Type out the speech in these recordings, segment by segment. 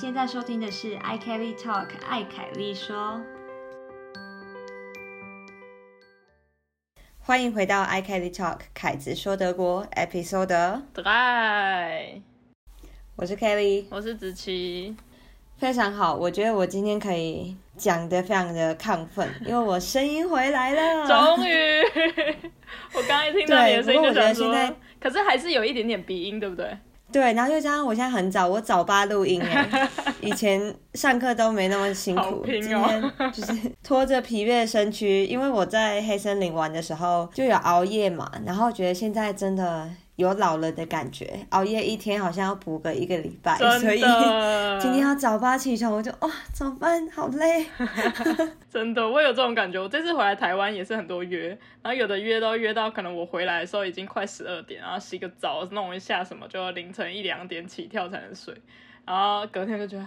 现在收听的是 i Kelly Talk 艾凯丽说，欢迎回到 i Kelly Talk 凯子说德国 Episode，嗨，我是 Kelly，我是子琪，非常好，我觉得我今天可以讲的非常的亢奋，因为我声音回来了，终于，我刚刚一听到你的声音就想说可是还是有一点点鼻音，对不对？对，然后又加上我现在很早，我早八录音哎，以前上课都没那么辛好苦，今天就是拖着疲惫的身躯，因为我在黑森林玩的时候就有熬夜嘛，然后觉得现在真的有老了的感觉，熬夜一天好像要补个一个礼拜，所以，今天要早八起床，我就哇怎么办？好累。真的，我有这种感觉。我这次回来台湾也是很多约，然后有的约都约到可能我回来的时候已经快十二点，然后洗个澡弄一下什么，就要凌晨一两点起跳才能睡，然后隔天就觉得。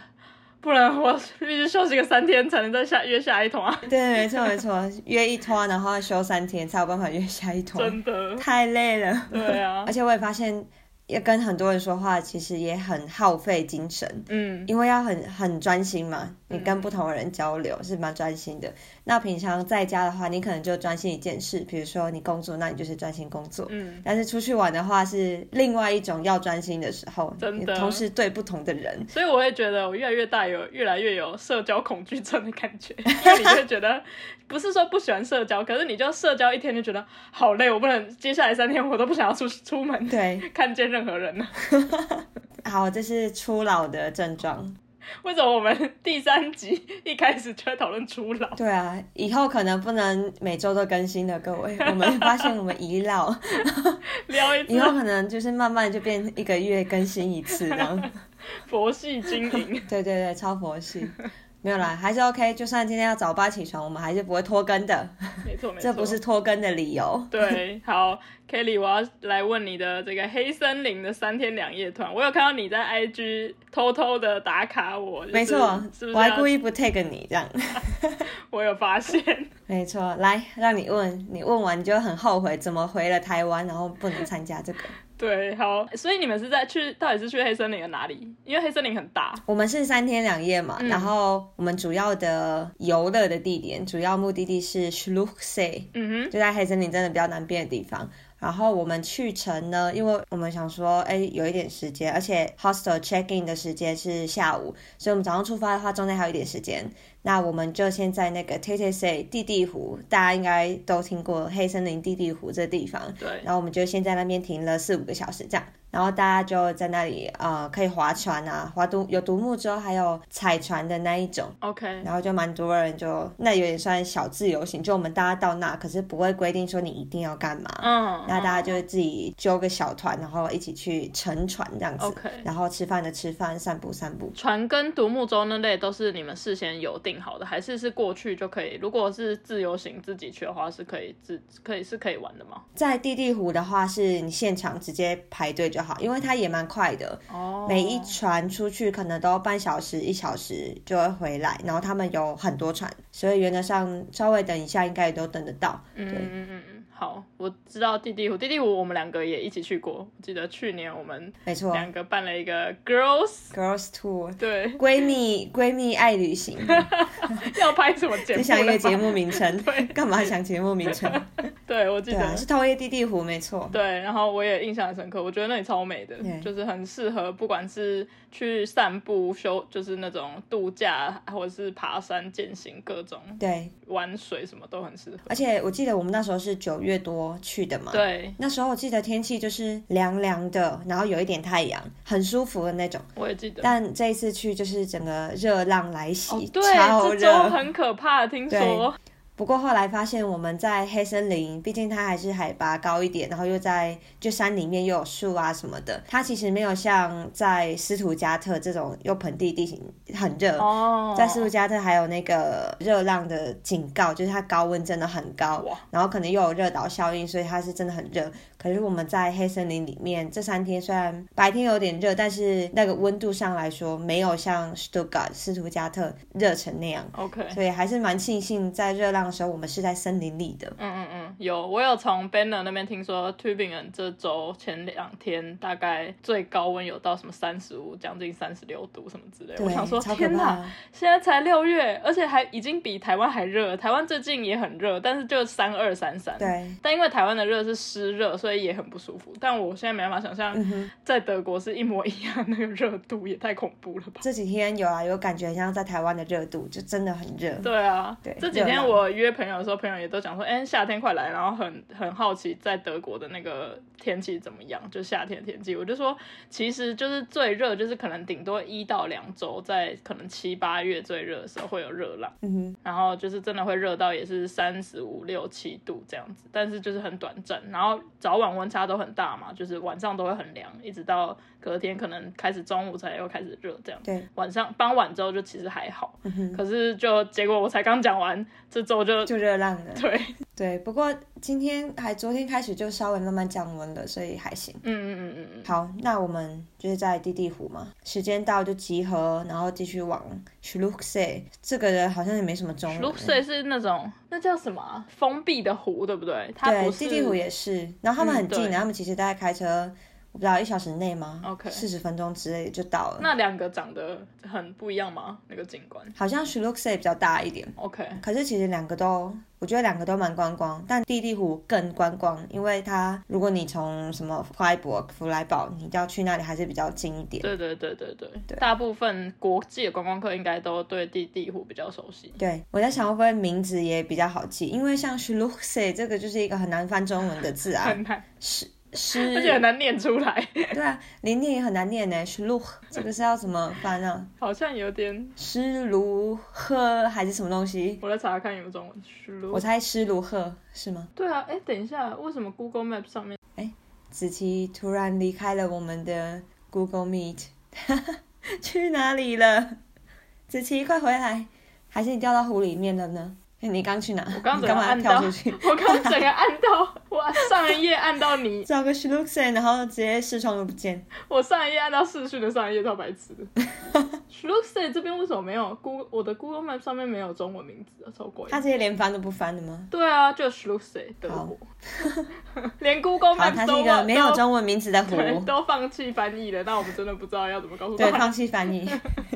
不然我必须休息个三天才能再下约下一团啊！对，没错没错，约一团，然后休三天才有办法约下一团，真的，太累了。对啊 而，且我也发现，要跟很多人说话，其实也很耗费精神，嗯，因为要很很专心嘛。你跟不同的人交流是蛮专心的。那平常在家的话，你可能就专心一件事，比如说你工作，那你就是专心工作。嗯，但是出去玩的话，是另外一种要专心的时候，真的同时对不同的人。所以我会觉得我越来越大，有越来越有社交恐惧症的感觉，因为你就会觉得不是说不喜欢社交，可是你就社交一天就觉得好累，我不能接下来三天我都不想要出出门对，看见任何人了。好，这是初老的症状。为什么我们第三集一开始就在讨论初老？对啊，以后可能不能每周都更新的，各位。我们发现我们遗老，聊一次以后可能就是慢慢就变一个月更新一次这样。佛系经营，对对对，超佛系。没有啦，还是 OK。就算今天要早八起床，我们还是不会拖更的，没错 没错，这不是拖更的理由。对，好，Kelly，我要来问你的这个黑森林的三天两夜团，我有看到你在 IG 偷偷的打卡我，就是没错，是不是我还故意不 take 你这样。我有发现，没错，来让你问，你问完你就很后悔，怎么回了台湾，然后不能参加这个。对，好，所以你们是在去，到底是去黑森林的哪里？因为黑森林很大，我们是三天两夜嘛，嗯然后我们主要的游乐的地点，主要目的地是 s c h l u c h See，嗯就在黑森林真的比较南边的地方。然后我们去程呢，因为我们想说，哎，有一点时间，而且 hostel check in 的时间是下午，所以我们早上出发的话，中间还有一点时间。那我们就先在那个 t t c 地地湖，大家应该都听过黑森林地地湖这地方。对，然后我们就先在那边停了四五个小时这样，然后大家就在那里呃可以划船啊，划独有独木舟，还有踩船的那一种，OK，然后就蛮多人就那有点算小自由行，就我们大家到那，可是不会规定说你一定要干嘛，嗯，那大家就自己揪个小团，然后一起去乘船这样子。OK 然后吃饭的吃饭，散步散步。船跟独木舟那类都是你们事先有定好的，还是是过去就可以？如果是自由行自己去的话，是可以自可以是可以玩的吗？在地地湖的话，是你现场直接排队就好，因为它也蛮快的。哦，每一船出去可能都半小时、一小时就会回来，然后他们有很多船，所以原则上稍微等一下应该也都等得到。嗯嗯嗯嗯，好，我知道弟弟湖，弟弟湖我们两个也一起去过，我记得去年我们没错。两个办了一个 girls，，Girls Tour，对，闺蜜闺蜜爱旅行，要拍什么节目？你想一个节，目名称对，干嘛想节目名称？对我记得。是同一个地地湖，没错。对，然后我也印象很深刻，我觉得那里超美的对，就是很适合不管是去散步、休，就是那种度假，或者是爬山、健行，各种对，玩水什么都很适合。而且我记得我们那时候是九月多去的嘛，对，那时候我记得天气就是凉凉的，然后有一点太阳，很舒服的那种。我也记得。但这一次去就是整个热浪来袭，哦，对，超这周热。很可怕，听说。不过后来发现我们在黑森林，毕竟它还是海拔高一点，然后又在就山里面又有树啊什么的，它其实没有像在斯图加特这种又盆地地形很热。哦，在斯图加特还有那个热浪的警告，就是它高温真的很高哇，然后可能又有热岛效应，所以它是真的很热。可是我们在黑森林里面这三天，虽然白天有点热，但是那个温度上来说，没有像 Stuttgart 斯图加特热成那样。OK，所以还是蛮庆幸，在热浪的时候，我们是在森林里的。嗯嗯嗯，有，我有从 Banner 那边听说 t u b i n g e n 这周前两天大概最高温有到什么三十五，将近三十六度什么之类我想说，天怕哪，现在才六月，而且还已经比台湾还热。台湾最近也很热，但是就三二三三。对，但因为台湾的热是湿热，所以也很不舒服。但我现在没办法想象，嗯在德国是一模一样那个热度，也太恐怖了吧？这几天有啊，有感觉像在台湾的热度，就真的很热。对啊，对这几天我约朋友的时候，朋友也都讲说，哎、夏天快来，然后很很好奇在德国的那个天气怎么样，就夏天的天气。我就说，其实就是最热，就是可能顶多一到两周，在可能七八月最热的时候会有热浪，嗯哼，然后就是真的会热到也是三十五六七度这样子，但是就是很短暂，然后早晚温差都很大嘛，就是晚上都会很凉，一直到隔天可能开始中午才又开始热这样。对，晚上傍晚之后就其实还好，嗯，可是就结果我才刚讲完，这周就就热浪了。对，对，不过今天还昨天开始就稍微慢慢降温了，所以还行。嗯嗯嗯嗯嗯，好，那我们就是在地地湖嘛，时间到就集合，然后继续往 s c h l u c s e 这个人好像也没什么中文。露水是那种那叫什么啊封闭的湖，对不对？它对，不是地地湖也是，然后他们很近，嗯然后他们其实大概开车，我不知道一小时内吗 OK 四十分钟之类就到了。那两个长得很不一样吗？那个景观好像 s h l u c s e 比较大一点，？OK，可是其实两个都，我觉得两个都蛮观光，但地地湖更观光，因为它如果你从什么 Freiburg 弗莱堡，你要去那里还是比较近一点。对对对对对，大部分国际的观光客应该都对地地湖比较熟悉。对，我在想会不会名字也比较好记，因为像 s h l u c s e 这个就是一个很难翻中文的字啊，很难，诗 而且很诗，难念出来，对啊，连念也很难念呢 u c 这个是要怎么翻啊？好像有点。施卢赫还是什么东西？我来查查看有没有中文。输我猜施卢赫是吗？对啊，哎，等一下，为什么 Google Map 上面哎子琪突然离开了我们的 Google Meet，去哪里了？子琪，快回来！还是你掉到湖里面了呢？你刚去哪？我刚整个你干嘛按到，跳出去？我刚整个按到，我上一页按到你，找个 s h l u x e 然后直接视窗都不见。我上一页按到视讯的上一页，超白痴的。s h l u x e 这边为什么没有 Google 我的 Google Map 上面没有中文名字啊？超怪。他直接连翻都不翻的吗？对啊，就 s h l u x e 德国，连 Google，Map 它都是一个没有中文名字的湖。对都放弃翻译了，那我们真的不知道要怎么告诉大对，放弃翻译。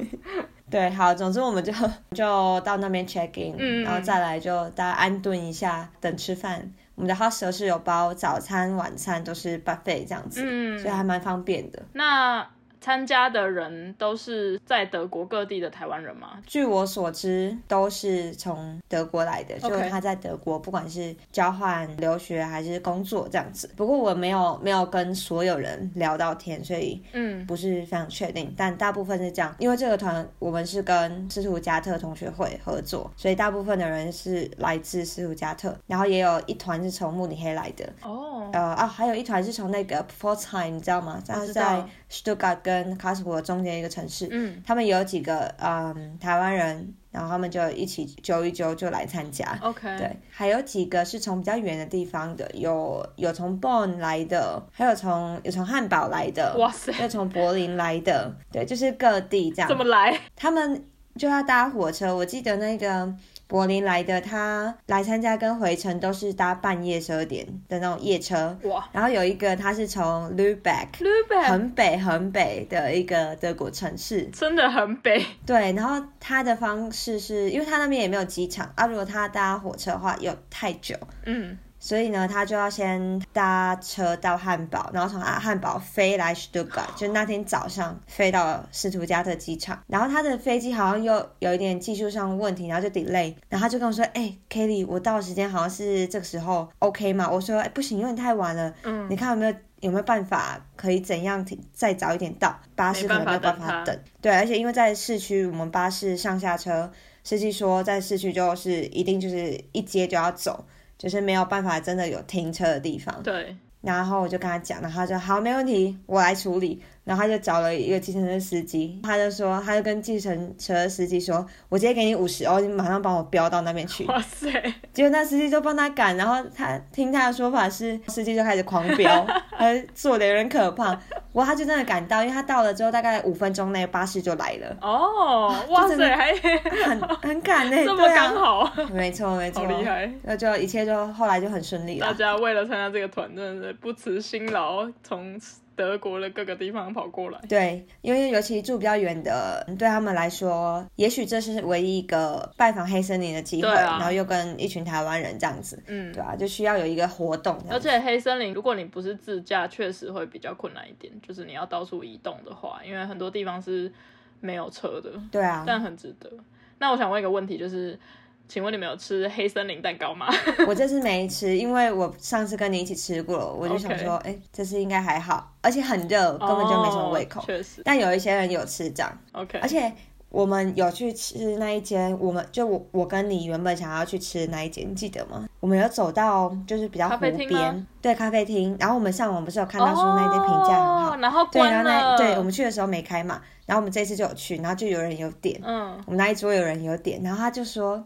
对，好，总之我们就就到那边 check in，、嗯然后再来就大家安顿一下，等吃饭。我们的 hostel 是有包早餐、晚餐都是 buffet 这样子，嗯所以还蛮方便的。那参加的人都是在德国各地的台湾人吗？据我所知，都是从德国来的，就是他在德国，不管是交换、留学还是工作这样子。不过我没有没有跟所有人聊到天，所以嗯不是非常确定，但大部分是这样。因为这个团我们是跟斯图加特同学会合作，所以大部分的人是来自斯图加特，然后也有一团是从慕尼黑来的。哦，呃啊，还有一团是从那个 p f o r t h e i m 你知道吗？他是在 Stuttgart 跟 k a r s r u h 中间一个城市。嗯他们有几个嗯台湾人，然后他们就一起揪一揪就来参加。，OK，对，还有几个是从比较远的地方的，有有从 Bonn 来的，还有从有从汉堡来的，哇塞，又从柏林来的，对，就是各地这样。怎么来？他们就要搭火车，我记得那个柏林来的，他来参加跟回程都是搭半夜十二点的那种夜车。哇。然后有一个他是从 Lübeck，Lübeck 很北很北的一个德国城市，真的很北，对，然后他的方式是因为他那边也没有机场啊，如果他搭火车的话有太久，嗯所以呢，他就要先搭车到汉堡，然后从啊汉堡飞来 Stuttgart，就那天早上飞到斯图加特机场。然后他的飞机好像又有一点技术上的问题，然后就 delay。然后他就跟我说：“哎、k e l l y 我到的时间好像是这个时候，OK 吗？”我说：“哎、不行，因为你太晚了，嗯你看有没有有没有办法可以怎样停再早一点到？巴士可能没有办法等。对，而且因为在市区，我们巴士上下车，司机说在市区就是一定就是一接就要走。”就是没有办法真的有停车的地方，对，然后我就跟他讲，然后他就好，没问题，我来处理。然后他就找了一个计程车司机，他就说，他就跟计程车司机说，我直接给你五十哦，你马上帮我飙到那边去。哇塞，结果那司机就帮他赶，然后他听他的说法是，司机就开始狂飙，他做的有点可怕。过他就真的赶到，因为他到了之后大概五分钟内巴士就来了，哦，哇塞，还很很赶呢、这么刚好，没错没错，好厉害！那就一切就后来就很顺利了大。家为了参加这个团，真的是不辞辛劳，从德国的各个地方跑过来。对，因为尤其住比较远的，对他们来说，也许这是唯一一个拜访黑森林的机会，啊然后又跟一群台湾人这样子，嗯对，啊，就需要有一个活动。而且黑森林，如果你不是自驾，确实会比较困难一点，就是你要到处移动的话，因为很多地方是没有车的，对啊，但很值得。那我想问一个问题，就是，请问你们有吃黑森林蛋糕吗？我这次没吃，因为我上次跟你一起吃过了，我就想说，哎、这次应该还好，而且很热，根本就没什么胃口。哦确实。但有一些人有吃这样，，OK，而且我们有去吃那一间，我们就我我跟你原本想要去吃的那一间，你记得吗？我们有走到就是比较湖边，对咖啡厅，然后我们上网不是有看到说那一间评价很好，哦然后对，然后那了，对我们去的时候没开嘛，然后我们这次就有去，然后就有人有点，嗯，我们那一桌有人有点，然后他就说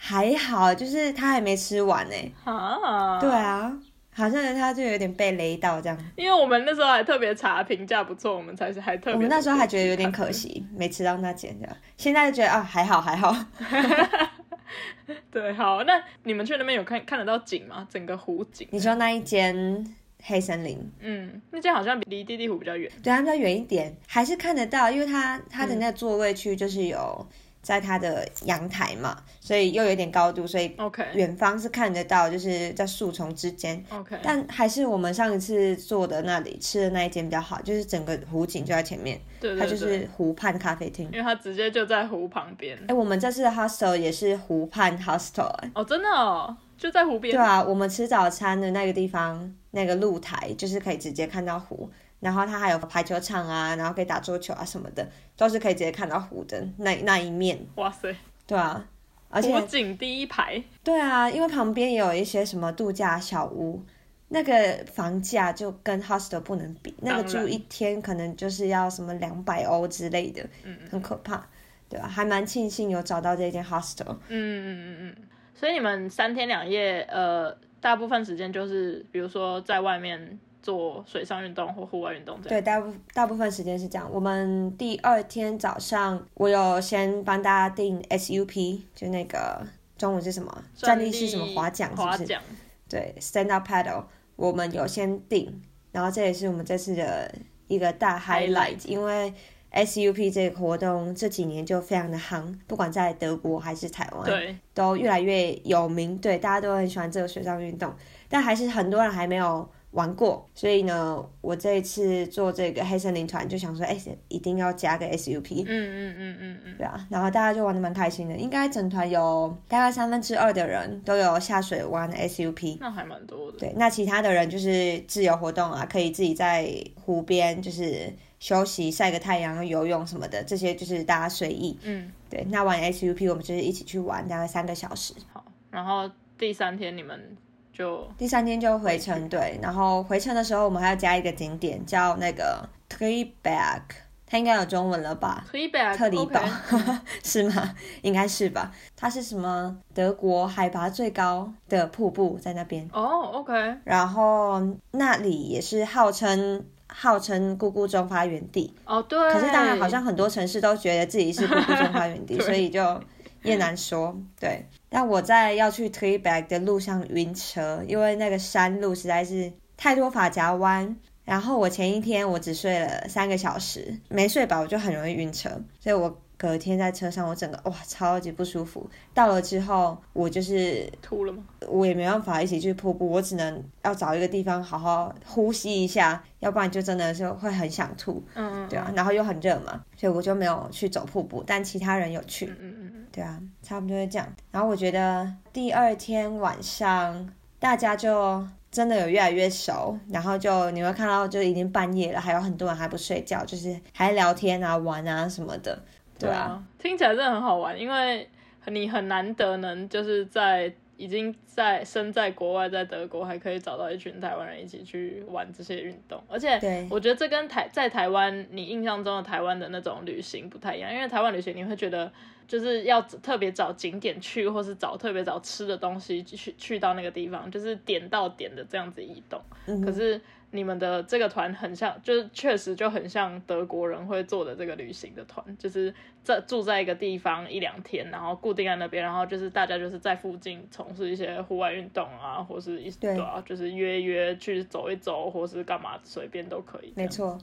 还好，就是他还没吃完呢。啊，对，啊，好像他就有点被雷到这样。因为我们那时候还特别查评价不错，我们才是还特别。我们那时候还觉得有点可。惜，没吃到那间这样。现在就觉得啊，还好还好。对，好，那你们去那边有看看得到景吗？整个湖景？你说那一间黑森林，嗯，那间好像离地地湖比较远。对，它比较远一点，还是看得到，因为它它的那个座位区就是有在它的阳台嘛，所以又有点高度，所以 OK 远方是看得到，就是在树丛之间。OK，但还是我们上一次坐的那里吃的那一间比较好，就是整个湖景就在前面，对对对，它就是湖畔咖啡厅。因为它直接就在湖旁边。哎、我们这次的 hostel 也是湖畔 hostel 哎、哦，真的哦，就在湖边。对啊，我们吃早餐的那个地方，那个露台就是可以直接看到湖，然后它还有排球场啊，然后可以打桌球啊什么的，都是可以直接看到湖的那那一面。哇塞，对啊，而且湖景第一排。对啊，因为旁边也有一些什么度假小屋，那个房价就跟 hostel 不能比，那个住一天可能就是要什么两百欧之类的，嗯很可怕。对啊，还蛮庆幸有找到这间 hostel。嗯嗯嗯嗯。所以你们三天两夜，呃，大部分时间就是比如说在外面做水上运动或户外运动这样。对，大部大部分时间是这样。我们第二天早上，我有先帮大家订 SUP，就那个中文是什么？站立式什么划桨？是不是？划桨。对，stand up paddle，我们有先订，然后这也是我们这次的一个大 highlight，因为 SUP 这个活动这几年就非常的夯，不管在德国还是台湾，对，都越来越有名，对，大家都很喜欢这个水上运动，但还是很多人还没有玩过，所以呢，我这一次做这个黑森林团就想说，哎、一定要加个 SUP，嗯嗯嗯嗯嗯。对啊，然后大家就玩的蛮开心的，应该整团有大概三分之二的人都有下水玩 SUP，那还蛮多的。对，那其他的人就是自由活动啊，可以自己在湖边就是休息、晒个太阳、游泳什么的，这些就是大家随意。嗯，对，那玩 SUP 我们就是一起去玩，大概三个小时。好。然后第三天你们就第三天就回程，对，然后回程的时候我们还要加一个景点叫那个 Treeberg，它应该有中文了吧？？Treeback 特里堡 是吗？应该是吧。它是什么？德国海拔最高的瀑布在那边，哦，OK，然后那里也是号称号称姑姑中发源地。哦对。可是当然，好像很多城市都觉得自己是姑姑中发源地，所以就也难说。对，但我在要去 t r e b a g 的路上晕车，因为那个山路实在是太多发夹弯。然后我前一天我只睡了三个小时，没睡饱我就很容易晕车，所以我隔天在车上我整个哇超级不舒服。到了之后我就是吐了吗？我也没办法一起去瀑布，我只能要找一个地方好好呼吸一下，要不然就真的是会很想吐。嗯嗯，对啊，然后又很热嘛，所以我就没有去走瀑布，但其他人有去。嗯，对啊，差不多是这样。然后我觉得第二天晚上大家就真的有越来越熟，然后就你会看到就已经半夜了，还有很多人还不睡觉，就是还聊天啊、玩啊什么的。对啊，，听起来真的很好玩，因为你很难得能就是在已经在身在国外，在德国还可以找到一群台湾人一起去玩这些运动，而且对我觉得这跟台在台湾你印象中的台湾的那种旅行不太一样，因为台湾旅行你会觉得就是要特别找景点去，或是找特别找吃的东西去去到那个地方，就是点到点的这样子移动。嗯可是你们的这个团很像，就是确实就很像德国人会做的这个旅行的团，就是在住在一个地方一两天，然后固定在那边，然后就是大家就是在附近从事一些户外运动啊，或是一对啊，就是约约去走一走，或是干嘛随便都可以。没错，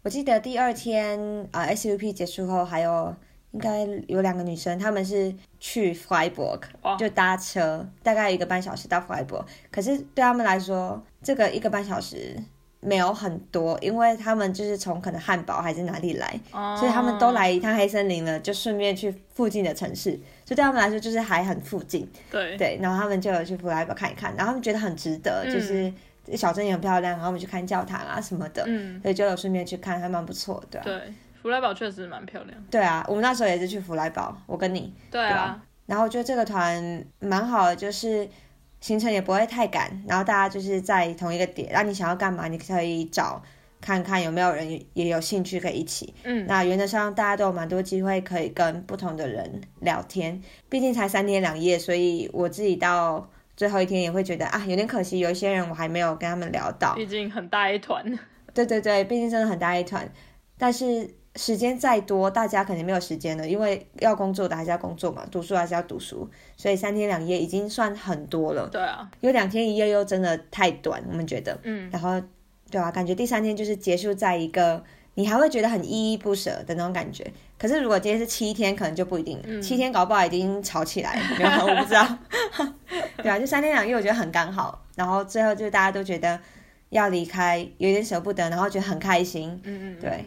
我记得第二天啊、呃 SUP 结束后，还有应该有两个女生，她们是去 Freiburg，就搭车大概一个半小时到 Freiburg。可是对他们来说，这个一个半小时没有很多，因为他们就是从可能汉堡还是哪里来，哦所以他们都来一趟黑森林了，就顺便去附近的城市，所以对他们来说就是还很附近。对对，然后他们就有去弗莱堡看一看，然后他们觉得很值得，嗯就是小镇也很漂亮，然后我们去看教堂啊什么的，嗯，所以就有顺便去看，还蛮不错的。对啊，对，弗莱堡确实蛮漂亮。对啊，我们那时候也是去弗莱堡，我跟你，对啊，然后我觉得这个团蛮好的，就是行程也不会太赶，然后大家就是在同一个点，那你想要干嘛，你可以找看看有没有人也有兴趣可以一起。嗯，那原则上大家都有蛮多机会可以跟不同的人聊天，毕竟才三天两夜，所以我自己到最后一天也会觉得啊有点可惜，有一些人我还没有跟他们聊到。毕竟很大一团。对对对，毕竟真的很大一团，但是时间再多，大家肯定没有时间了，因为要工作的还是要工作嘛，读书还是要读书，所以三天两夜已经算很多了。对啊，有两天一夜又真的太短，我们觉得。嗯，然后，对啊，感觉第三天就是结束在一个你还会觉得很依依不舍的那种感觉。可是如果今天是七天，可能就不一定了。嗯七天搞不好已经吵起来了，没有，我不知道。对啊，就三天两夜，我觉得很刚好。然后最后就大家都觉得要离开，有点舍不得，然后觉得很开心。嗯嗯，对，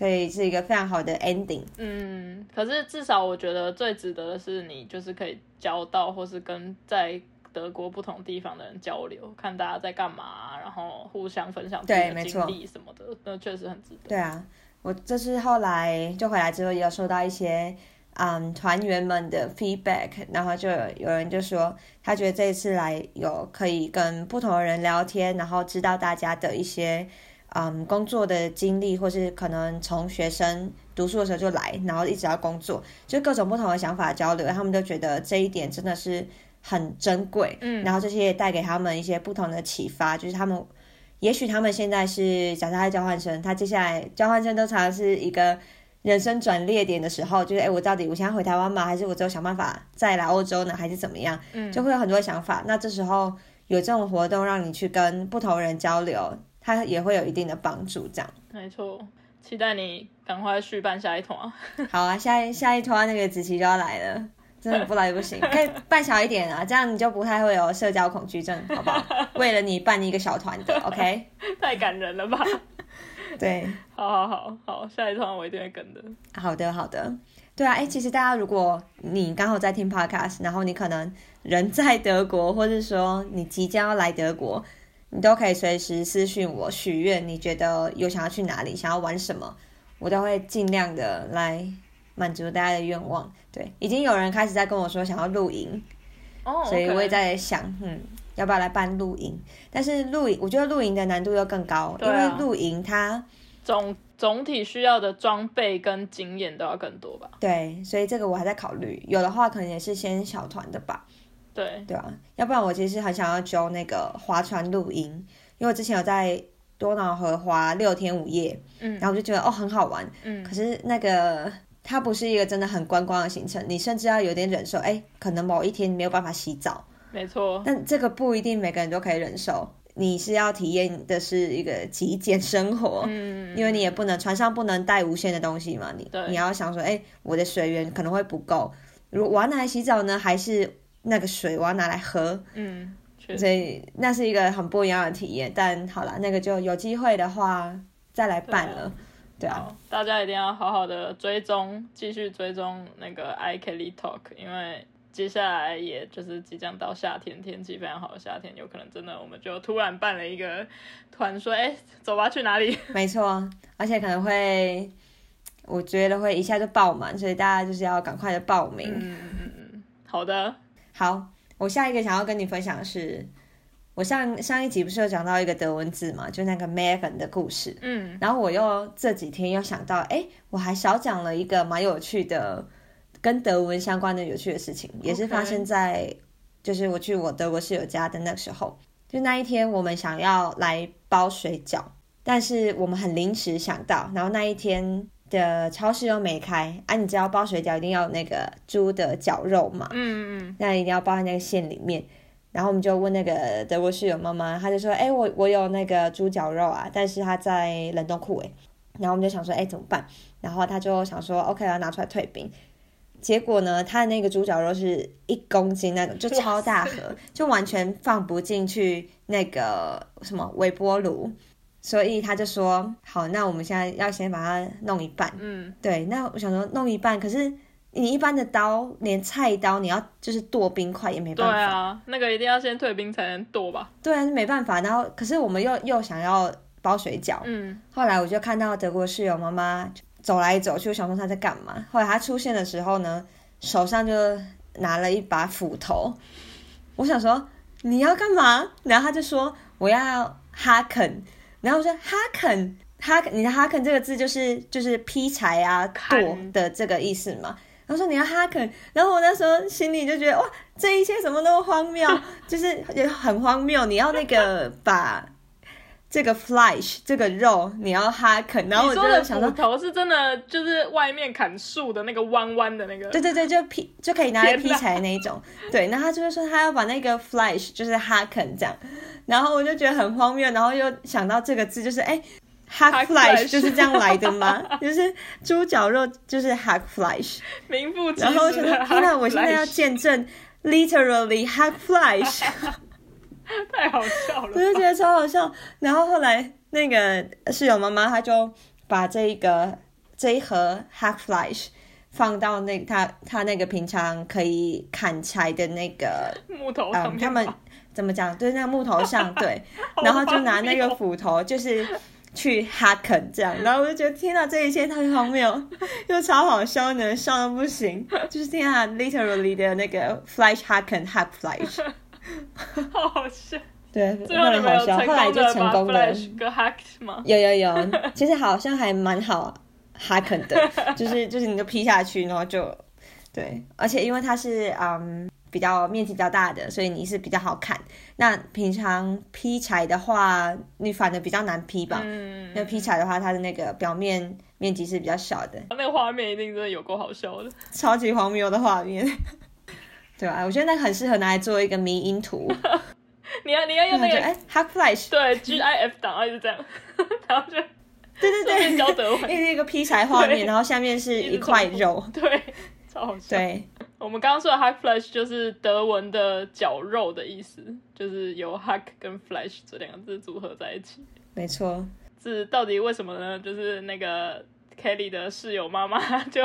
所以是一个非常好的 ending。嗯，可是至少我觉得最值得的是你就是可以交到，或是跟在德国不同地方的人交流，看大家在干嘛，然后互相分享自己的经对没错历什么的，那确实很值得。对啊，我这是后来就回来之后，也有收到一些嗯团员们的 feedback，然后就有有人就说，他觉得这一次来有可以跟不同的人聊天，然后知道大家的一些嗯工作的经历，或是可能从学生读书的时候就来，然后一直到工作，就各种不同的想法交流，他们都觉得这一点真的是很珍贵。嗯然后这些也带给他们一些不同的启发，就是他们，也许他们现在是假设他是交换生，他接下来交换生都常常是一个人生转捩点的时候，就是哎，我到底我现在回台湾吗？还是我只有想办法再来欧洲呢？还是怎么样？嗯就会有很多想法。那这时候有这种活动让你去跟不同人交流，它也会有一定的帮助。这样没错，期待你赶快续办下一团啊。好啊，下一下一团那个子琪就要来了。真的不来不行，可以办小一点啊，这样你就不太会有社交恐惧症，好不好？为了你办一个小团的，OK？太感人了吧！对，好好好好，下一团我一定会跟的。好的好的，对啊，哎，其实大家如果你刚好在听 podcast，然后你可能人在德国，或是说你即将要来德国，你都可以随时私讯我许愿，你觉得有想要去哪里，想要玩什么，我都会尽量的来满足大家的愿望。对，已经有人开始在跟我说想要露营，哦，所以我也在想，嗯，要不要来办露营？但是露营，我觉得露营的难度又更高，因为露营它总总体需要的装备跟经验都要更多吧？对，所以这个我还在考虑，有的话可能也是先小团的吧，对，对啊，要不然我其实很想要揪那个划船露营，因为我之前有在多瑙河划六天五夜，嗯。然后我就觉得哦很好玩，嗯。可是那个它不是一个真的很观光的行程，你甚至要有点忍受，哎，可能某一天没有办法洗澡，没错，但这个不一定每个人都可以忍受。你是要体验的是一个极简生活，嗯，因为你也不能船上不能带无限的东西嘛，你对。你要想说，哎、我的水源可能会不够，如果我要拿来洗澡呢，还是那个水我要拿来喝，嗯，所以那是一个很不一样的体验。但好了，那个就有机会的话再来办了，对啊，好，大家一定要好好的追踪，继续追踪那个 I Kelly Talk，因为接下来也就是即将到夏天，天气非常好的夏天，有可能真的我们就突然办了一个团，说，哎、走吧，去哪里？没错，而且可能会，我觉得会一下就爆满，所以大家就是要赶快的报名。嗯嗯嗯嗯，好的，好，我下一个想要跟你分享的是，我上上一集不是有讲到一个德文字嘛，就那个 Megan 的故事。嗯然后我又这几天又想到，哎，我还少讲了一个蛮有趣的，跟德文相关的有趣的事情，也是发生在就是我去我德国室友家的那时候。就那一天我们想要来包水饺，但是我们很临时想到，然后那一天的超市又没开啊，你知道包水饺一定要有那个猪的绞肉嘛，嗯嗯那一定要包在那个馅里面。然后我们就问那个德国室友妈妈，她就说：“哎、我我有那个猪绞肉啊，但是它在冷冻库哎。”然后我们就想说：“哎、怎么办？”然后她就想说：“OK，要拿出来退冰。”结果呢，她的那个猪绞肉是一公斤那种，就超大盒，就完全放不进去那个什么微波炉，所以他就说：“好，那我们现在要先把它弄一半。”嗯，对，那我想说弄一半，可是你一般的刀，连菜刀，你要就是剁冰块也没对办法。啊，那个一定要先退冰才能剁吧？对啊，没办法。然后，可是我们又又想要包水饺，嗯，后来我就看到德国室友妈妈走来走去，我想说她在干嘛。后来她出现的时候呢，手上就拿了一把斧头。我想说你要干嘛？然后她就说我要哈肯。然后我说哈肯哈肯，你的哈肯这个字就是就是劈柴啊剁的这个意思嘛。然后说你要哈肯，然后我那时候心里就觉得哇，这一切什么都荒谬，就是也很荒谬。你要那个把这个 flesh 这个肉你要哈肯，然后我就想说，斧头是真的，就是外面砍树的那个弯弯的那个。对对对，就劈就可以拿来劈柴的那一种。对，然后他就会说他要把那个 flesh 就是哈肯这样，然后我就觉得很荒谬，然后又想到这个字就是哎。hack Hack flesh 就是这样来的吗？就是猪脚肉就是 hack flesh，名副其然后我想说实的天哪，我现在要见证 literally hack flesh。太好笑了我就觉得超好笑。然后后来那个室友妈妈，她就把这一个这一盒 hack flash 放到那她她那个平常可以砍柴的那个木头上嗯，面他们吧怎么讲？对，那个木头上 对，然后就拿那个斧头，就是去哈肯这样，然后我就觉得天哪，这一切太荒谬，又超好笑呢，笑到不行。就是天啊，literally 的那个 flash hacken hack flash，好好笑。对，最后你们有那很好笑。后来就成功了把，flash 跟 hack 吗？有有有，其实好像还蛮好 hacken 的，就是就是你就劈下去，然后就对，而且因为它是嗯比较面积比较大的，所以你是比较好砍。那平常劈柴的话，你反而比较难劈吧？嗯，那劈柴的话，它的那个表面面积是比较小的，那个画面一定真的有够好笑的。超级荒谬的画面。对啊，我觉得那个很适合拿来做一个迷因图，你要你要用那个哎 hack flash，对 GIF 档，然后一直这样，然后就对对对，教德文，因为一个劈柴画面，然后下面是一块肉，对，超好笑。对。我们刚刚说的 hack flash 就是德文的绞肉的意思，就是由 hack 跟 flash 这两个字组合在一起。没错，是到底为什么呢？就是那个 Kelly 的室友妈妈 就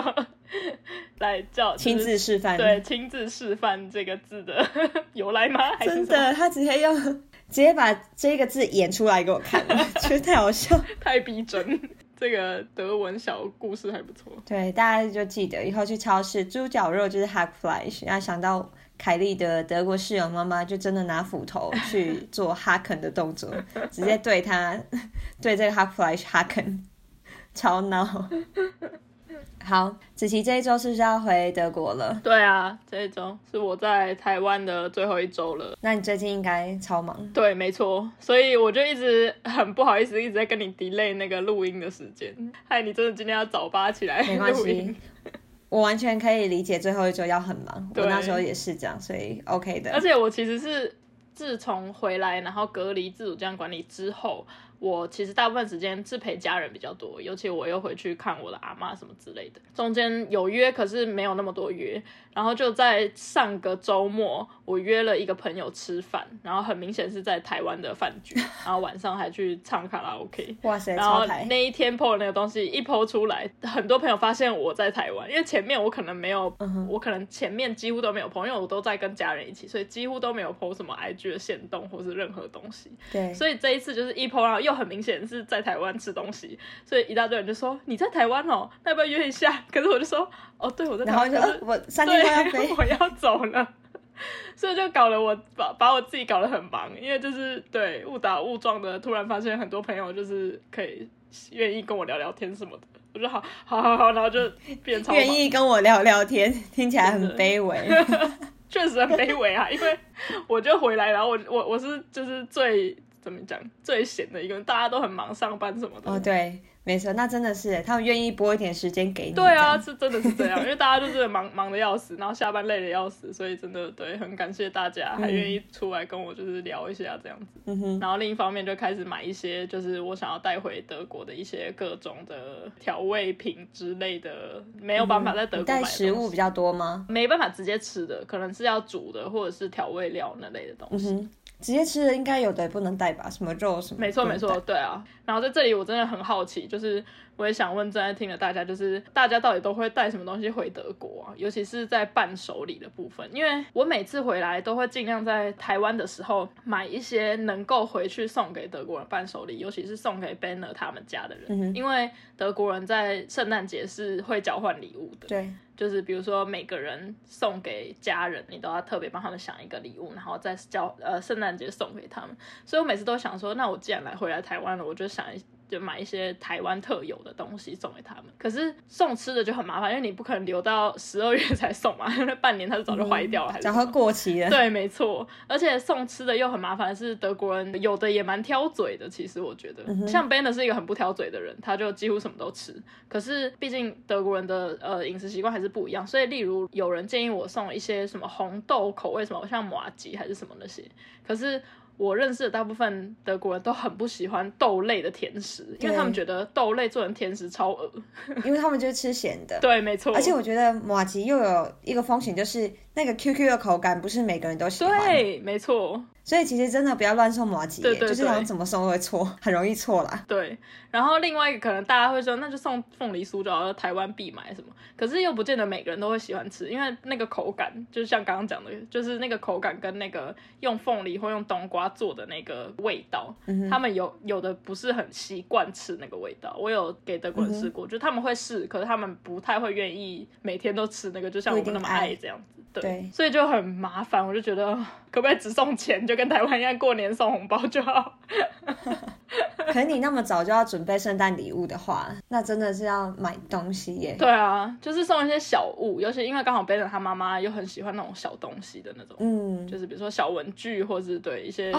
来叫亲自示范，对，亲自示范这个字的 由来吗？还是真的，他直接用直接把这个字演出来给我看，觉得太好笑。太逼真。这个德文小故事还不错。对，大家就记得以后去超市，猪脚肉就是 hack flesh，然后想到凯莉的德国室友妈妈就真的拿斧头去做 hacken 的动作，直接对他对这个 hack flesh hacken，超闹。好，子琪这一周是不是要回德国了？对啊，这一周是我在台湾的最后一周了。那你最近应该超忙。对，没错，所以我就一直很不好意思，一直在跟你 delay 那个录音的时间，害你真的今天要早八起来 没关录音系。，我完全可以理解最后一周要很忙，我那时候也是这样，所以 OK 的。而且我其实是自从回来，然后隔离自主这样管理之后，我其实大部分时间是陪家人比较多，尤其我又回去看我的阿妈什么之类的。中间有约，可是没有那么多约。然后就在上个周末，我约了一个朋友吃饭，然后很明显是在台湾的饭局，然后晚上还去唱卡拉 OK。哇塞，然后！那一天 PO 的那个东西一 PO 出来，很多朋友发现我在台湾，因为前面我可能没有，嗯我可能前面几乎都没有 PO，因为我都在跟家人一起，所以几乎都没有 PO 什么 IG 的线动或是任何东西。对，所以这一次就是一 PO，然后又很明显是在台湾吃东西，所以一大堆人就说你在台湾哦，那要不要约一下？可是我就说哦，对我在台湾，然后就、呃我三天后要飞。对，，我要走了。所以就搞得我把把我自己搞得很忙，因为就是对误打误撞的，突然发现很多朋友就是可以愿意跟我聊聊天什么的，我就好好好好，然后就变超愿意跟我聊聊天，听起来很卑微。确实很卑微啊，因为我就回来，然后我我我是就是最怎么讲最闲的一个人，大家都很忙上班什么的。哦，对，没错，那真的是他们愿意拨一点时间给你。对啊，是真的是这样，因为大家就是忙 忙的要死，然后下班累的要死，所以真的对很感谢大家还愿意出来跟我就是聊一下这样子。嗯哼，然后另一方面就开始买一些就是我想要带回德国的一些各种的调味品之类的，没有办法在德国买带食物比较多吗？没办法直接吃的，可能是要煮的或者是调味料那类的东西。嗯哼。直接吃的应该有的不能带吧？什么肉什么？没错没错，对啊。然后在这里我真的很好奇，就是我也想问正在听的大家，就是大家到底都会带什么东西回德国啊？尤其是在伴手礼的部分，因为我每次回来都会尽量在台湾的时候买一些能够回去送给德国人伴手礼，尤其是送给 Banner 他们家的人，因为德国人在圣诞节是会交换礼物的。对。就是比如说每个人送给家人，你都要特别帮他们想一个礼物，然后再交呃圣诞节送给他们。所以我每次都想说，那我既然来回来台湾了，我就想就买一些台湾特有的东西送给他们。可是送吃的就很麻烦，因为你不可能留到十二月才送嘛，因为半年它就早就坏掉了，还是早会过期了。对，没错。而且送吃的又很麻烦，是德国人有的也蛮挑嘴的。其实我觉得，像 Ben 是一个很不挑嘴的人，他就几乎什么都吃。可是毕竟德国人的呃饮食习惯还是不一样，所以例如有人建议我送一些什么红豆口味什么，像马吉还是什么那些，可是。我认识的大部分德国人都很不喜欢豆类的甜食，因为他们觉得豆类做成甜食超恶，因为他们就是吃咸的。对，没错。而且我觉得马吉又有一个风险，就是那个 QQ 的口感不是每个人都喜欢。对，没错。所以其实真的不要乱送马吉，就是好像怎么送都会错，很容易错啦。对，然后另外一个可能大家会说，那就送凤梨酥就好，台湾必买什么？可是又不见得每个人都会喜欢吃，因为那个口感，就是像刚刚讲的，就是那个口感跟那个用凤梨或用冬瓜做的那个味道，他们有有的不是很习惯吃那个味道。我有给德国人试过，就他们会试，可是他们不太会愿意每天都吃那个，就像我们那么爱这样子。对，所以就很麻烦，我就觉得可不可以只送钱，就跟台湾一样，过年送红包就好。可你那么早就要准备圣诞礼物的话，那真的是要买东西耶。对啊，就是送一些小物，尤其因为刚好背着他妈妈又很喜欢那种小东西的那种，嗯，就是比如说小文具，或是对一些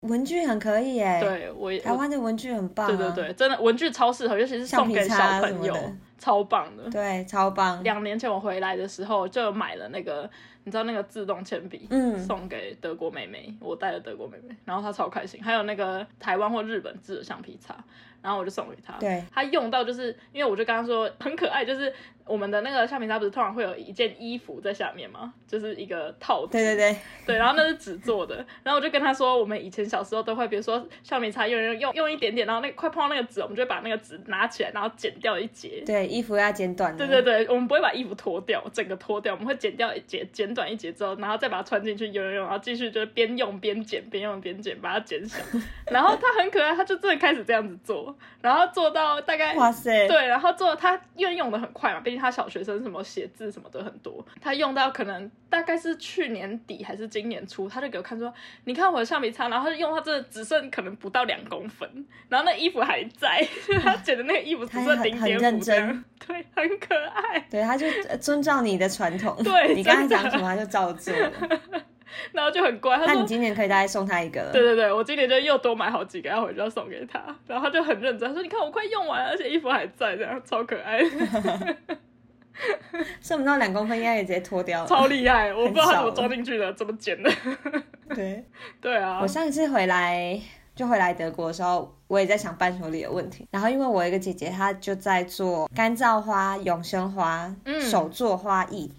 文具很可以耶。对我台湾的文具很棒，对对对，真的文具超适合，尤其是送给小朋友。超棒的，对，超棒。两年前我回来的时候就买了那个，你知道那个自动铅笔，嗯，送给德国妹妹，我带了德国妹妹，然后她超开心。还有那个台湾或日本制的橡皮擦，然后我就送给她，对，她用到就是因为我就跟她说很可爱，就是。我们的那个橡皮擦不是通常会有一件衣服在下面吗？就是一个套子。对对对对，然后那是纸做的。然后我就跟他说，我们以前小时候都会，比如说橡皮擦用用用用一点点，然后那快碰到那个纸，我们就会把那个纸拿起来，然后剪掉一截。对，衣服要剪短。对对对，我们不会把衣服脱掉，整个脱掉，我们会剪掉一截，剪短一截之后，然后再把它穿进去用用用，然后继续就是边用边剪，边用边剪，把它剪小。然后他很可爱，他就真的开始这样子做，然后做到大概哇塞，对，然后做他因为用的很快嘛，毕竟他小学生什么。写字什么的很多，他用到可能大概是去年底还是今年初，他就给我看说，你看我的橡皮擦，然后用它真的只剩可能不到两公分，然后那衣服还在，他觉得那个衣服只剩零点五，对，很可爱，对，他就遵照你的传统，对你刚才讲什么他就照做，然后就很乖。那你今年可以大概送他一个，对对对，我今年就又多买好几个，要回去要送给他，然后他就很认真，他说你看我快用完了，而且衣服还在，这样超可爱。剩不到两公分，应该也直接脱掉了。超厉害，我不知道怎么装进去的，怎么剪的。对对啊，我上一次回来就回来德国的时候，我也在想伴手礼的问题。然后因为我一个姐姐，她就在做干燥花、永生花手做花艺，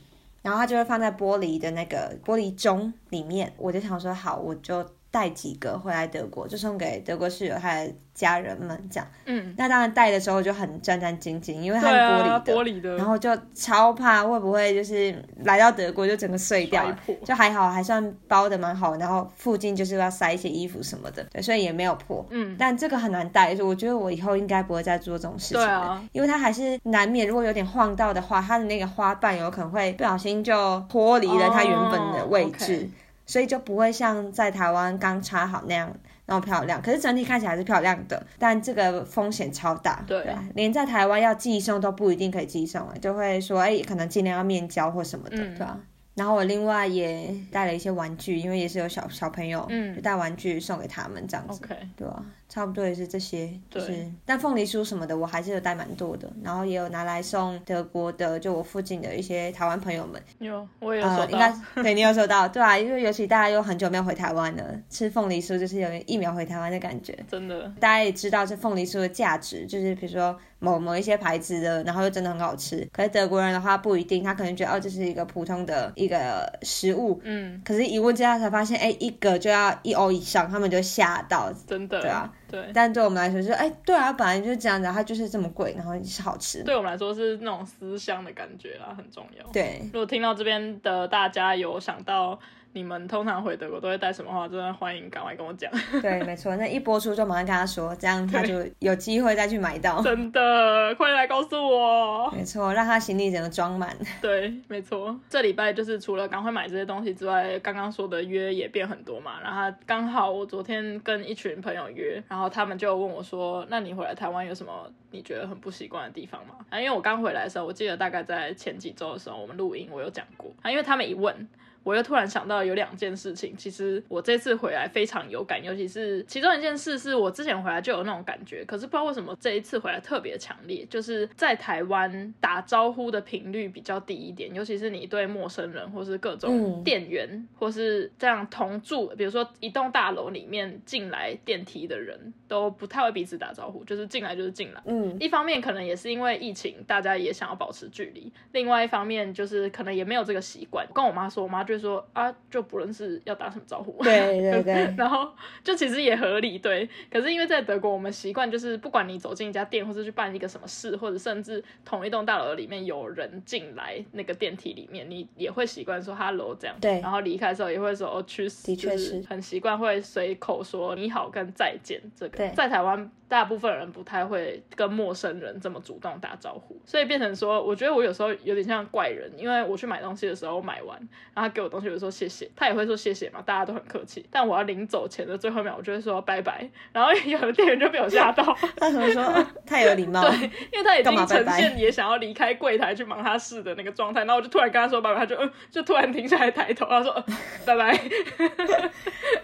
然后她就会放在玻璃的那个玻璃钟里面。我就想说，好，我就带几个回来德国，就送给德国室友他的家人们这样。嗯，那当然带的时候就很战战兢兢，因为它是玻璃的，玻璃的，然后就超怕会不会就是来到德国就整个碎掉，就还好还算包的蛮好，然后附近就是要塞一些衣服什么的，对，所以也没有破。嗯，但这个很难带，所以我觉得我以后应该不会再做这种事情。了，因为它还是难免，如果有点晃到的话，它的那个花瓣有可能会不小心就脱离了它原本的位置。所以就不会像在台湾刚插好那样那么漂亮，可是整体看起来是漂亮的，但这个风险超大，对，连在台湾要寄送都不一定可以寄送，就会说哎，可能尽量要面交或什么的，对吧？然后我另外也带了一些玩具，因为也是有小小朋友，嗯就带玩具送给他们这样子。OK，对啊，差不多也是这些，就是但凤梨酥什么的我还是有带蛮多的，然后也有拿来送德国的，就我附近的一些台湾朋友们。有我也有收呃，到，应该对你有收到，对啊，因为尤其大家又很久没有回台湾了，吃凤梨酥就是有一秒回台湾的感觉。真的大家也知道这凤梨酥的价值，就是比如说某某一些牌子的，然后又真的很好吃。可是德国人的话不一定，他可能觉得哦这是一个普通的一个食物，嗯，可是一问之下才发现，哎，一个就要一欧以上，他们就吓到。真的，对啊，对。但对我们来说，就是哎，对啊，本来就是这样子，它就是这么贵，然后是好吃。对我们来说是那种思乡的感觉啦，很重要。对，如果听到这边的大家有想到你们通常回德国都会带什么话，真的欢迎赶快跟我讲。对，没错。那一播出就马上跟他说，这样他就 有机会再去买到。真的，快点来告诉我。没错，让他行李整个装满。对，没错。这礼拜就是除了赶快买这些东西之外，刚刚说的约也变很多嘛。然后刚好我昨天跟一群朋友约，然后他们就问我说：“那你回来台湾有什么你觉得很不习惯的地方吗？”啊，因为我刚回来的时候，我记得大概在前几周的时候，我们录音我有讲过啊，因为他们一问。我又突然想到有两件事情，其实我这次回来非常有感，尤其是其中一件事是我之前回来就有那种感觉，可是不知道为什么这一次回来特别强烈，就是在台湾打招呼的频率比较低一点，尤其是你对陌生人或是各种嗯店员、或是这样同住，比如说一栋大楼里面进来电梯的人都不太会彼此打招呼，就是进来就是进来。嗯，一方面可能也是因为疫情，大家也想要保持距离；另外一方面就是可能也没有这个习惯。跟我妈说，我妈就会说啊，就不认识要打什么招呼。对对对，然后就其实也合理，对。可是因为在德国，我们习惯就是不管你走进一家店，或是去办一个什么事，或者甚至同一栋大楼里面有人进来那个电梯里面，你也会习惯说 hello 这样。对然后离开的时候也会说哦去死，的确就是很习惯会随口说你好跟再见这个对。在台湾，大部分人不太会跟陌生人这么主动打招呼，所以变成说，我觉得我有时候有点像怪人，因为我去买东西的时候，买完，然后他给我东西，我就说谢谢，他也会说谢谢嘛，大家都很客气。但我要临走前的最后一秒，我就会说拜拜，然后有的店员就被我吓到，他怎么 说？哦太有礼貌。对，因为他已经呈现也想要离开柜台去忙他事的那个状态，然后我就突然跟他说拜拜，他就嗯，就突然停下来抬头，他说、呃拜拜，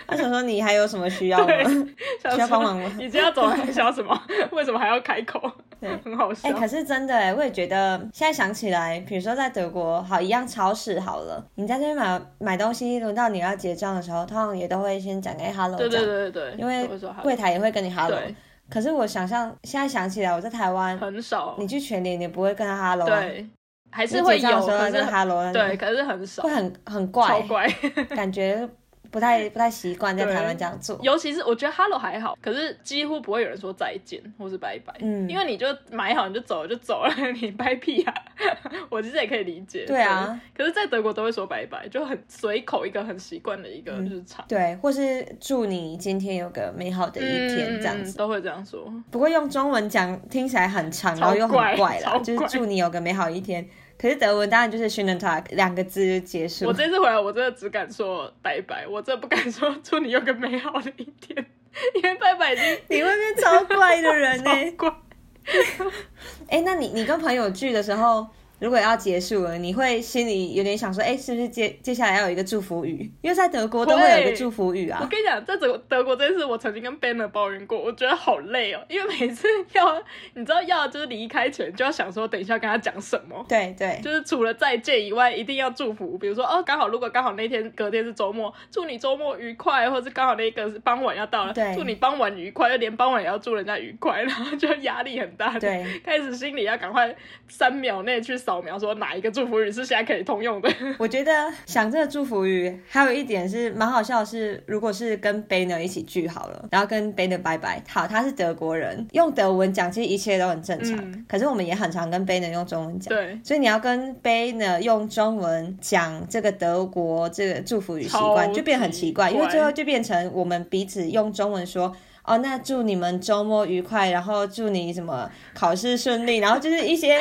他想说你还有什么需要吗？对需要帮忙吗已经要走了，还想什么？为什么还要开口？对。很好笑。哎、可是真的哎，我也觉得现在想起来，比如说在德国，好一样超市好了，你在这边买买东西，轮到你要结账的时候，通常也都会先讲个哎 hello 对，对对对对，因为柜台也会跟你 hello。对。可是我想象现在想起来，我在台湾，很少，你去全联，你不会跟他 hello 啊，对，还是会有，可是很 hello，对，可是很少。会，很很超怪，怪。感觉不太不太习惯在台湾这样做。尤其是我觉得 hello 还好，可是几乎不会有人说再见或是拜拜，嗯因为你就买好你就走了就走了，你拜屁啊！我其实也可以理解。对啊，可是，在德国都会说拜拜，就很随口一个很习惯的一个日常。对，或是祝你今天有个美好的一天这样子。嗯都会这样说。不过用中文讲听起来很长，然后又很怪怪啦，超就是祝你有个美好一天。可是德文当然就是 schönen Tag 两个字就结束我。这次回来，我真的只敢说拜拜，我真的不敢说祝你有个美好的一天，因为拜拜已经你会变超怪的人 呢、超怪。哎、那你你跟朋友聚的时候，如果要结束了，你会心里有点想说，哎、是不是接接下来要有一个祝福语？因为在德国都会有一个祝福语啊。我跟你讲，在德德国这次，我曾经跟 Banner 抱怨过，我觉得好累哦，因为每次要 你知道要就是离开前就要想说，等一下跟他讲什么。对对就是除了再见以外，一定要祝福，比如说哦，刚好如果刚好那天隔天是周末，祝你周末愉快，或者是刚好那个是傍晚要到了，对祝你傍晚愉快，就连傍晚也要祝人家愉快，然后就压力很大，对，开始心里要赶快三秒内去扫描说哪一个祝福语是现在可以通用的，我觉得想这个祝福语，还有一点是蛮好笑的是，如果是跟 Banner 一起聚好了，然后跟 Banner 拜拜，好，他是德国人，用德文讲，其实一切都很正常。嗯可是我们也很常跟 Banner 用中文讲，对，所以你要跟 Banner 用中文讲这个德国这个祝福语习超惯，就变很奇怪，因为最后就变成我们彼此用中文说。哦，那祝你们周末愉快，然后祝你什么考试顺利，然后就是一些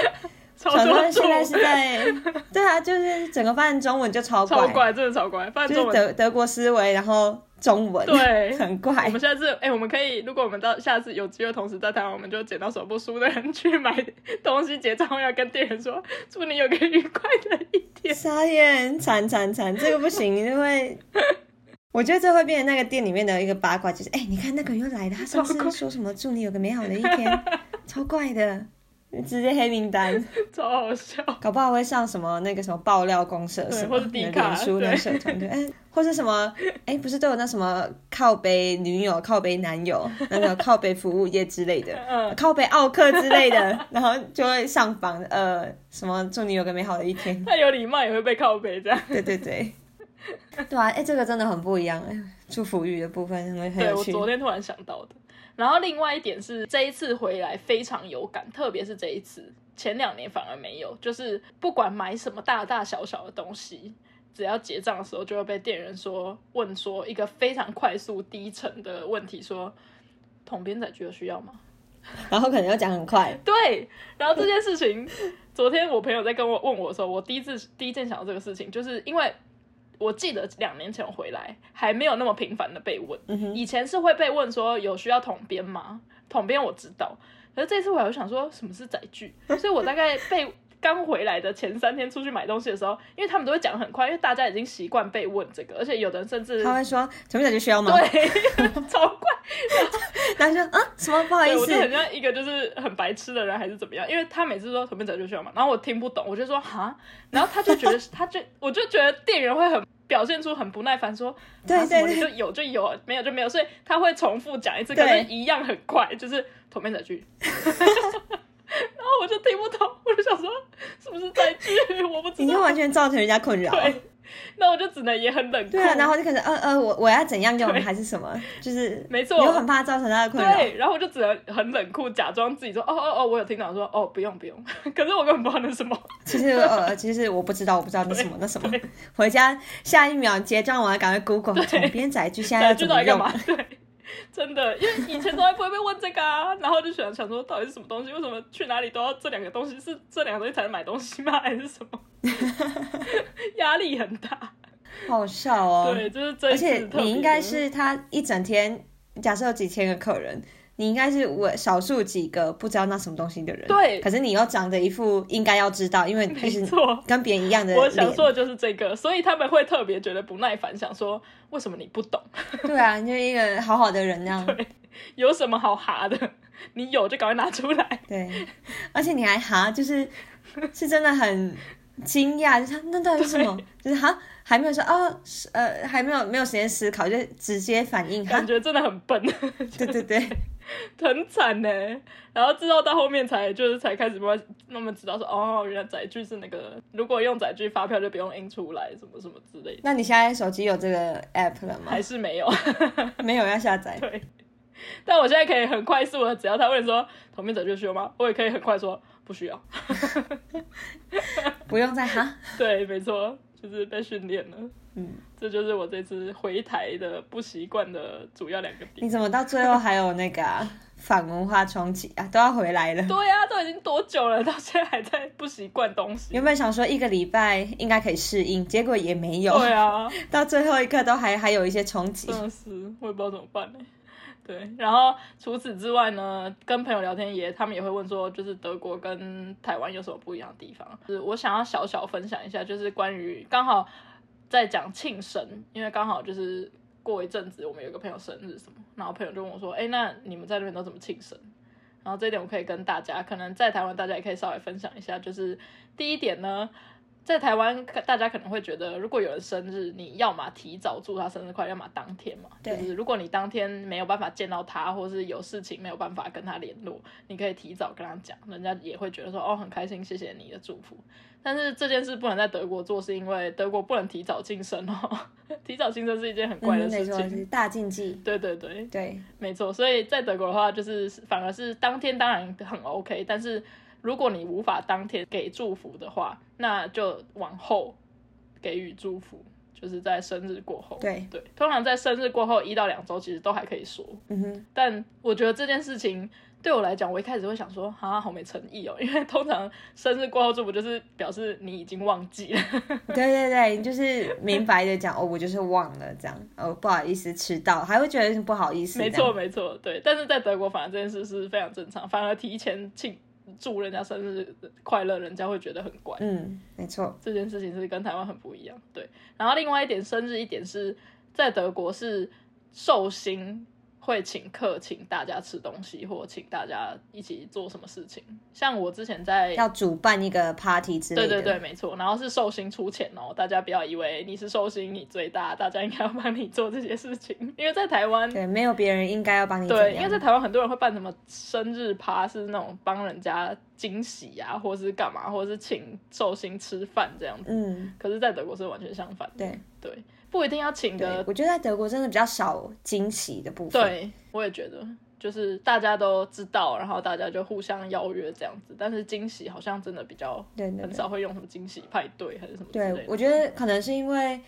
超想说多祝现在是在，对啊，就是整个翻成中文就超怪，超怪，真的超怪，就是中文。德德国思维，然后中文，对。很怪。我。们下次，哎、我们可以，如果我们到下次有机会同时在台湾，我们就捡到手部书的人去买东西结账后，要跟店员说，祝你有个愉快的一天。傻眼，惨惨惨，这个不行，因为我觉得这会变成那个店里面的一个八卦，就是哎、你看那个人又来了，他上次说什么祝你有个美好的一天，超怪的，直接黑名单，超好笑。搞不好会上什么那个什么爆料公社对什么或是迪卡脸书的社团，对，哎、或是什么哎、不是都有那什么靠背女友、靠背男友、那个 靠背服务业之类的。嗯，靠背奥克之类的，然后就会上榜，呃，什么祝你有个美好的一天，太有礼貌也会被靠背这样。对对对，对啊，哎、这个真的很不一样，哎，祝福语的部分很很对我有趣。昨天突然想到的。然后另外一点是，这一次回来非常有感，特别是这一次，前两年反而没有。就是不管买什么大大小小的东西，只要结账的时候，就会被店员说问说一个非常快速低沉的问题，说统编仔具有需要吗？然后可能要讲很快，对，然后这件事情，昨天我朋友在跟我问我的时候，我第一次第一件想到这个事情，就是因为我记得两年前我回来还没有那么频繁的被问，嗯，以前是会被问说有需要统编吗？统编我知道，可是这次回来我就想说什么是载具，所以我大概被。刚回来的前三天出去买东西的时候，因为他们都会讲很快，因为大家已经习惯被问这个，而且有的人甚至他会说什么小就需要吗？，对 超快，然后 就啊什么不好意思，我思就，很像一个就是很白痴的人，还是怎么样？因为他每次说什么载具需要嘛，然后我听不懂，我就说哈，然后他就觉得，他就我就觉得店员会很表现出很不耐烦，说对对就有就有，没有就没有，所以他会重复讲一次，可对是一样很快，就是同面的句。然后我就听不懂，我就想说是不是在剧，我不知道。你就完全造成人家困扰。对，那我就只能也很冷酷。对啊，然后就可能呃呃，我我要怎样用对还是什么，就是 没错你又很怕造成他的困扰。对，然后我就只能很冷酷，假装自己说哦哦哦，我有听到，说哦不用不用，可是我根本不知道那什么。其实呃，其实我不知道，我不知道那什么那什么。回家下一秒结账，我还赶快 Google 从编载具现在载要怎么用。具到底干嘛？对，真的，因为以前从来不会被问这个啊，然后就想想说到底是什么东西，为什么去哪里都要这两个东西？是这两个东西才能买东西吗？还是什么？压力很大。好笑哦。对，就是这一而且你应该是他一整天，假设有几千个客人，你应该是我少数几个不知道那什么东西的人。对可是你又长着一副应该要知道，因为就没是错。跟别人一样的 我想。说的就是这个，所以他们会特别觉得不耐烦，想说为什么你不懂，对啊，你就一个好好的人那样。有什么好哈的？你有就赶快拿出来。对，而且你还哈，就是是真的很惊讶，就是那到底是什么？就是哈，还没有说哦，是呃，还没有没有时间思考，就直接反应哈感。觉真的很笨，对 对对，很惨呢。然后知道到后面才就是才开始慢慢慢慢知道说，哦，原来载具是那个，如果用载具发票就不用印出来，什么什么之类的，那你现在手机有这个 app 了吗还？是没有。没有要下载。对，但我现在可以很快速的，只要他问说同面载具需要吗，我也可以很快说不需要。不用再哈。对，没错，就是被训练了。嗯，这就是我这次回台的不习惯的主要两个点。你怎么到最后还有那个、啊、反文化冲击啊？都要回来了。对啊、都已经多久了，到现在还在不习惯东西。原本想说一个礼拜应该可以适应，结果也没有。对啊，到最后一刻都还还有一些冲击。真的是，我也不知道怎么办呢。对，然后除此之外呢，跟朋友聊天也，他们也会问说，就是德国跟台湾有什么不一样的地方？就是我想要小小分享一下，就是关于刚好在讲庆生，因为刚好就是过一阵子我们有个朋友生日什么，然后朋友就问我说，哎，那你们在那边都怎么庆生？然后这一点我可以跟大家，可能在台湾大家也可以稍微分享一下，就是第一点呢，在台湾，大家可能会觉得，如果有人生日，你要么提早祝他生日快乐，要么当天嘛。对就是如果你当天没有办法见到他，或是有事情没有办法跟他联络，你可以提早跟他讲，人家也会觉得说，哦，很开心，谢谢你的祝福。但是这件事不能在德国做，是因为德国不能提早庆生哦，提早庆生是一件很怪的事情。是大禁忌。对对对，对，没错，所以在德国的话，就是反而是当天当然很 OK，但是如果你无法当天给祝福的话，那就往后给予祝福。就是在生日过后。对对，通常在生日过后一到两周，其实都还可以说。嗯哼，但我觉得这件事情对我来讲，我一开始会想说，啊，好没诚意哦，因为通常生日过后祝福就是表示你已经忘记了。对对对，就是明白的讲哦，我就是忘了这样，哦，不好意思迟到，还会觉得不好意思。没错没错，对。但是在德国，反而这件事是非常正常，反而提前庆祝人家生日快乐，人家会觉得很怪。嗯，没错，这件事情是跟台湾很不一样。对，然后另外一点，生日一点是在德国是寿星会请客，请大家吃东西，或请大家一起做什么事情。像我之前在要主办一个 party 之类的。对对对，没错。然后是寿星出钱哦，大家不要以为你是寿星你最大，大家应该要帮你做这些事情，因为在台湾对没有别人应该要帮你怎对，因为在台湾很多人会办什么生日趴，是那种帮人家惊喜啊，或是干嘛，或是请寿星吃饭这样子。嗯，可是，在德国是完全相反的。对对，不一定要请的，我觉得在德国真的比较少惊喜的部分。对，我也觉得，就是大家都知道，然后大家就互相邀约这样子。但是惊喜好像真的比较很少会用什么惊喜派对还是什么。对我觉得可能是因为，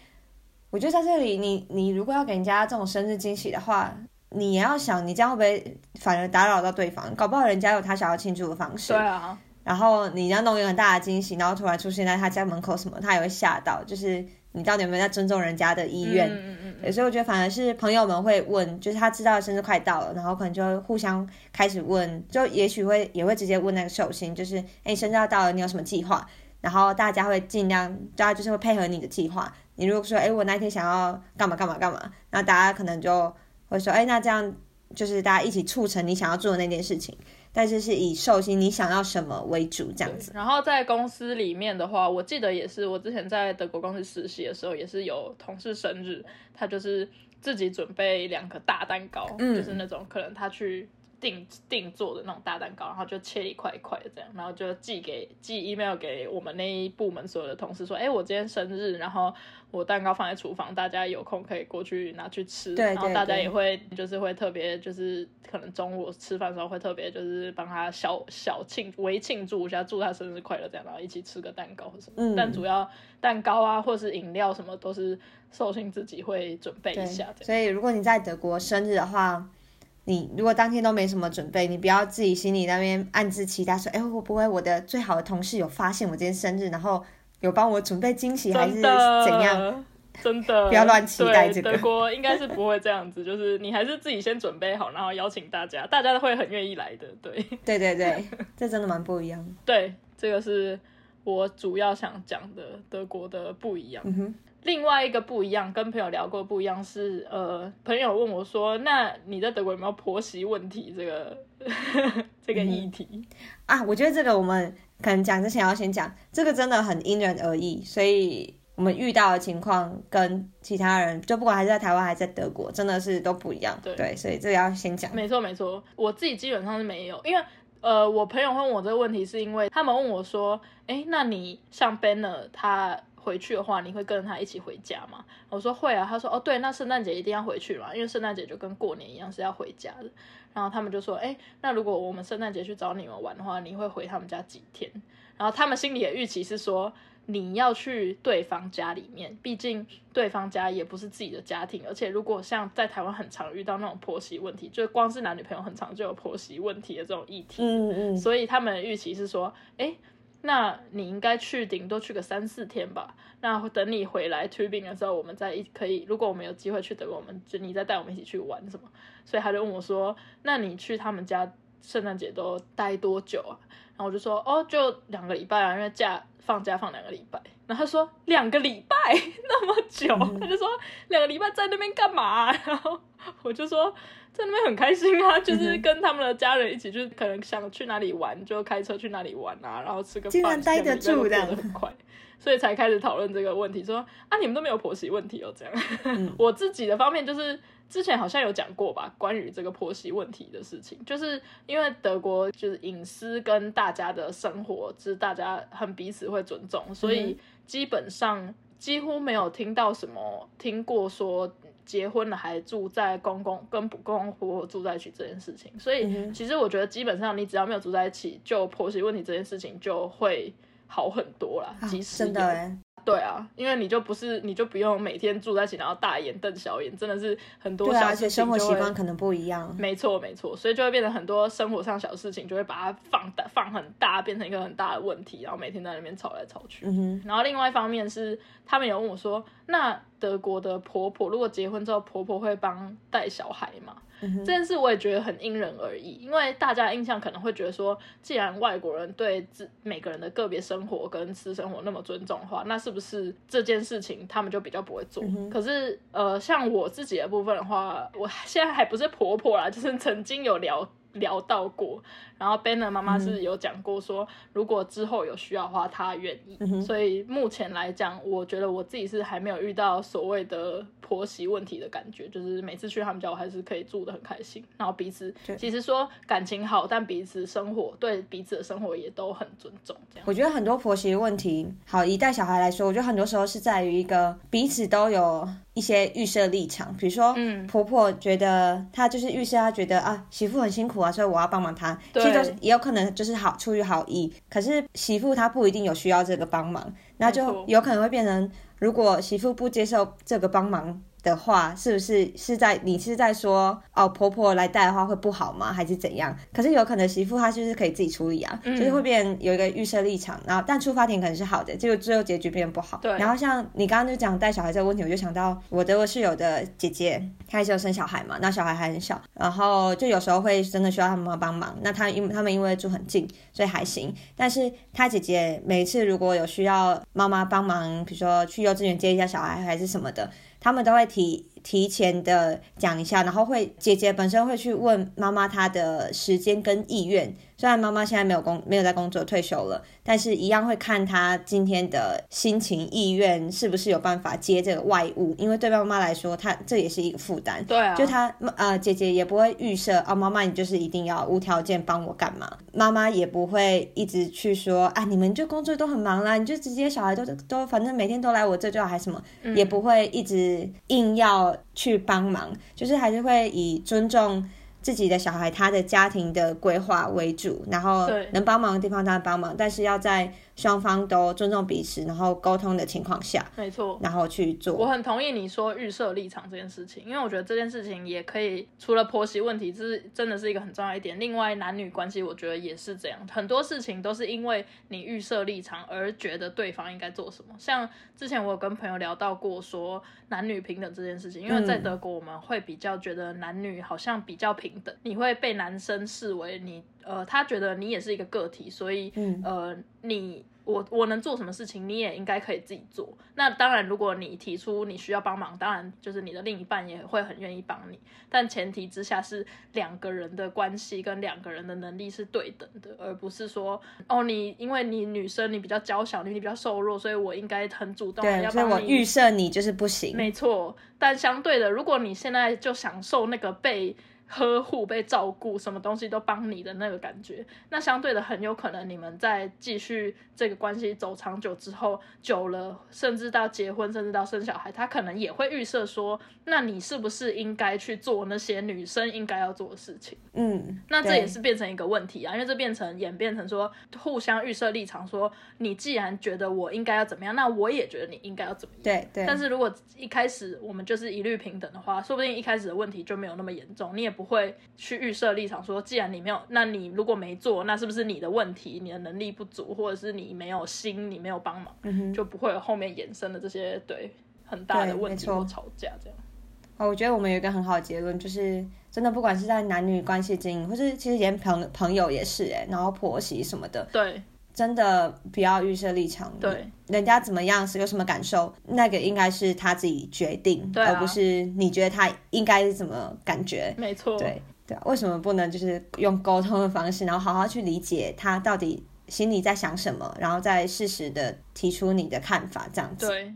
我觉得在这里，你你如果要给人家这种生日惊喜的话，你也要想，你这样会不会反而打扰到对方？搞不好人家有他想要庆祝的方式对，啊，然后你要弄一个很大的惊喜，然后突然出现在他家门口什么，他也会吓到。就是你到底有没有在尊重人家的意愿？嗯嗯嗯对，所以我觉得反而是朋友们会问，就是他知道生日快到了，然后可能就会互相开始问，就也许会也会直接问那个寿星，就是哎，你生日要到了，你有什么计划？然后大家会尽量，大家就是会配合你的计划。你如果说哎，我那天想要干嘛干嘛干嘛，那大家可能就会说哎，那这样就是大家一起促成你想要做的那件事情，但是是以寿星你想要什么为主这样子。然后在公司里面的话，我记得也是，我之前在德国公司实习的时候，也是有同事生日，他就是自己准备两个大蛋糕，嗯就是那种可能他去定定做的那种大蛋糕，然后就切一块一块的这样，然后就寄给寄 email 给我们那一部门所有的同事说，哎，我今天生日，然后我蛋糕放在厨房，大家有空可以过去拿去吃，对然后大家也会就是会特别就是可能中午吃饭的时候会特别就是帮他小小庆微庆祝一下，祝他生日快乐这样，然后一起吃个蛋糕或什么。嗯但主要蛋糕啊或是饮料什么都是寿星自己会准备一下。所以如果你在德国生日的话，你如果当天都没什么准备，你不要自己心里那边暗自期待说，哎，会不会我的最好的同事有发现我今天生日，然后有帮我准备惊喜，还是怎样？？真的，不要乱期待这个德国应该是不会这样子，就是你还是自己先准备好，然后邀请大家，大家都会很愿意来的。对，对对对，这真的蛮不一样。对，这个是我主要想讲的德国的不一样。嗯哼，另外一个不一样，跟朋友聊过不一样是，呃，朋友问我说：“那你在德国有没有婆媳问题？”这个 这个议题，啊，我觉得这个我们可能讲之前要先讲，这个真的很因人而异，所以我们遇到的情况跟其他人，就不管还是在台湾还是在德国，真的是都不一样。对所以这个要先讲。没错没错，我自己基本上是没有，因为呃，我朋友问我这个问题，是因为他们问我说：“哎，那你像 Banner 他回去的话，你会跟着他一起回家吗？”我说会啊。他说：“哦，对，那圣诞节一定要回去嘛，因为圣诞节就跟过年一样是要回家的。”然后他们就说：“哎，那如果我们圣诞节去找你们玩的话，你会回他们家几天？”然后他们心里的预期是说。你要去对方家里面，毕竟对方家也不是自己的家庭，而且如果像在台湾很常遇到那种婆媳问题，就光是男女朋友很常就有婆媳问题的这种议题，嗯嗯，所以他们的预期是说，哎，那你应该去顶多去个三四天吧。那等你回来 tubing 的时候，我们再一可以，如果我们有机会去德国，我们就你再带我们一起去玩什么。所以他就问我说，那你去他们家圣诞节都待多久啊？然后我就说，哦，就两个礼拜啊，因为假放假放两个礼拜。然 后他说两个礼拜 那么久，他就说两个礼拜在那边干嘛、然后我就说在那边很开心啊，就是跟他们的家人一起，就是可能想去哪里玩就开车去哪里玩啊，然后吃个饭，竟然待得住这样过得很快。所以才开始讨论这个问题，说啊，你们都没有婆媳问题哦，这样。嗯 我自己的方面就是之前好像有讲过吧，关于这个婆媳问题的事情，就是因为德国就是隐私跟大家的生活，就是大家很彼此会尊重，所以基本上几乎没有听到什么听过说。结婚了还住在公公跟公公婆婆住在一起这件事情，所以其实我觉得基本上你只要没有住在一起，就婆媳问题这件事情就会好很多啦。啊即真的哎，对啊，因为你就不是，你就不用每天住在一起，然后大眼瞪小眼，真的是很多对啊，小而且生活习惯可能不一样。没错，没错，所以就会变成很多生活上小事情，就会把它放大、放很大，变成一个很大的问题，然后每天在那边吵来吵去。嗯哼，然后另外一方面是，他们有问我说，那德国的婆婆如果结婚之后，婆婆会帮带小孩吗？嗯这件事我也觉得很因人而异，因为大家印象可能会觉得说，既然外国人对自每个人的个别生活跟私生活那么尊重的话，那是不是这件事情他们就比较不会做？可是呃，像我自己的部分的话，我现在还不是婆婆啦，就是曾经有聊。聊到过，然后 Ben 的妈妈是有讲过说，如果之后有需要的话，她愿意。所以目前来讲，我觉得我自己是还没有遇到所谓的婆媳问题的感觉，就是每次去他们家，我还是可以住的很开心，然后彼此其实说感情好，但彼此生活对彼此的生活也都很尊重。这样，我觉得很多婆媳问题，好以带小孩来说，我觉得很多时候是在于一个彼此都有一些预设立场，比如说，嗯。婆婆觉得她就是预设，她觉得啊媳妇很辛苦啊，所以我要帮忙她，其对实都是也有可能就是好出于好意，可是媳妇她不一定有需要这个帮忙，那就有可能会变成，如果媳妇不接受这个帮忙。的话，是不是是在你是在说哦，婆婆来带的话会不好吗？还是怎样？可是有可能媳妇她就是可以自己处理啊，嗯就是会变有一个预设立场，然后但出发点可能是好的，结果最后结局变不好。对然后像你刚刚就讲带小孩这个问题，我就想到我德国室友的姐姐，她也是有生小孩嘛，那小孩还很小，然后就有时候会真的需要他妈妈帮忙。那她因他们因为住很近，所以还行。但是她姐姐每次如果有需要妈妈帮忙，比如说去幼稚园接一下小孩还是什么的，他们都会提提前的讲一下，然后会姐姐本身会去问妈妈她的时间跟意愿。虽然妈妈现在没有工没有在工作退休了，但是一样会看她今天的心情意愿是不是有办法接这个外务，因为对妈妈来说，她这也是一个负担。对啊，就她呃姐姐也不会预设哦，妈妈你就是一定要无条件帮我干嘛，妈妈也不会一直去说啊你们就工作都很忙啦，你就直接小孩都都反正每天都来我这就好，还什么，也不会一直硬要去帮忙，就是还是会以尊重。自己的小孩，他的家庭的规划为主，然后对能帮忙的地方当然帮忙，但是要在双方都尊重彼此，然后沟通的情况下，没错。然后去做。我很同意你说预设立场这件事情，因为我觉得这件事情也可以除了婆媳问题，这是真的是一个很重要一点。另外，男女关系我觉得也是这样，很多事情都是因为你预设立场而觉得对方应该做什么。像之前我有跟朋友聊到过说男女平等这件事情，因为在德国我们会比较觉得男女好像比较平等，你会被男生视为你呃，他觉得你也是一个个体，所以嗯呃你。我我能做什么事情，你也应该可以自己做。那当然，如果你提出你需要帮忙，当然就是你的另一半也会很愿意帮你。但前提之下是两个人的关系跟两个人的能力是对等的，而不是说哦，你因为你女生你比较娇小，你比较瘦弱，所以我应该很主动地对，要所以我帮你。预设你就是不行。没错，但相对的，如果你现在就享受那个被呵护、被照顾，什么东西都帮你的那个感觉，那相对的很有可能你们在继续这个关系走长久之后，久了，甚至到结婚，甚至到生小孩，他可能也会预设说，那你是不是应该去做那些女生应该要做的事情？嗯，那这也是变成一个问题啊，因为这变成演变成说互相预设立场，说你既然觉得我应该要怎么样，那我也觉得你应该要怎么样。对对。但是如果一开始我们就是一律平等的话，说不定一开始的问题就没有那么严重，你也不会去预设立场说，既然你没有，那你如果没做，那是不是你的问题？你的能力不足，或者是你没有心，你没有帮忙，就不会有后面衍生的这些对很大的问题或吵架这样。哦，我觉得我们有一个很好的结论，就是真的不管是在男女关系经营，或是其实连朋朋友也是哎，然后婆媳什么的，对真的不要预设立场。对，人家怎么样是有什么感受，那个应该是他自己决定，对啊而不是你觉得他应该是怎么感觉。没错，对对啊，为什么不能就是用沟通的方式，然后好好去理解他到底心里在想什么，然后再适时的提出你的看法，这样子。对，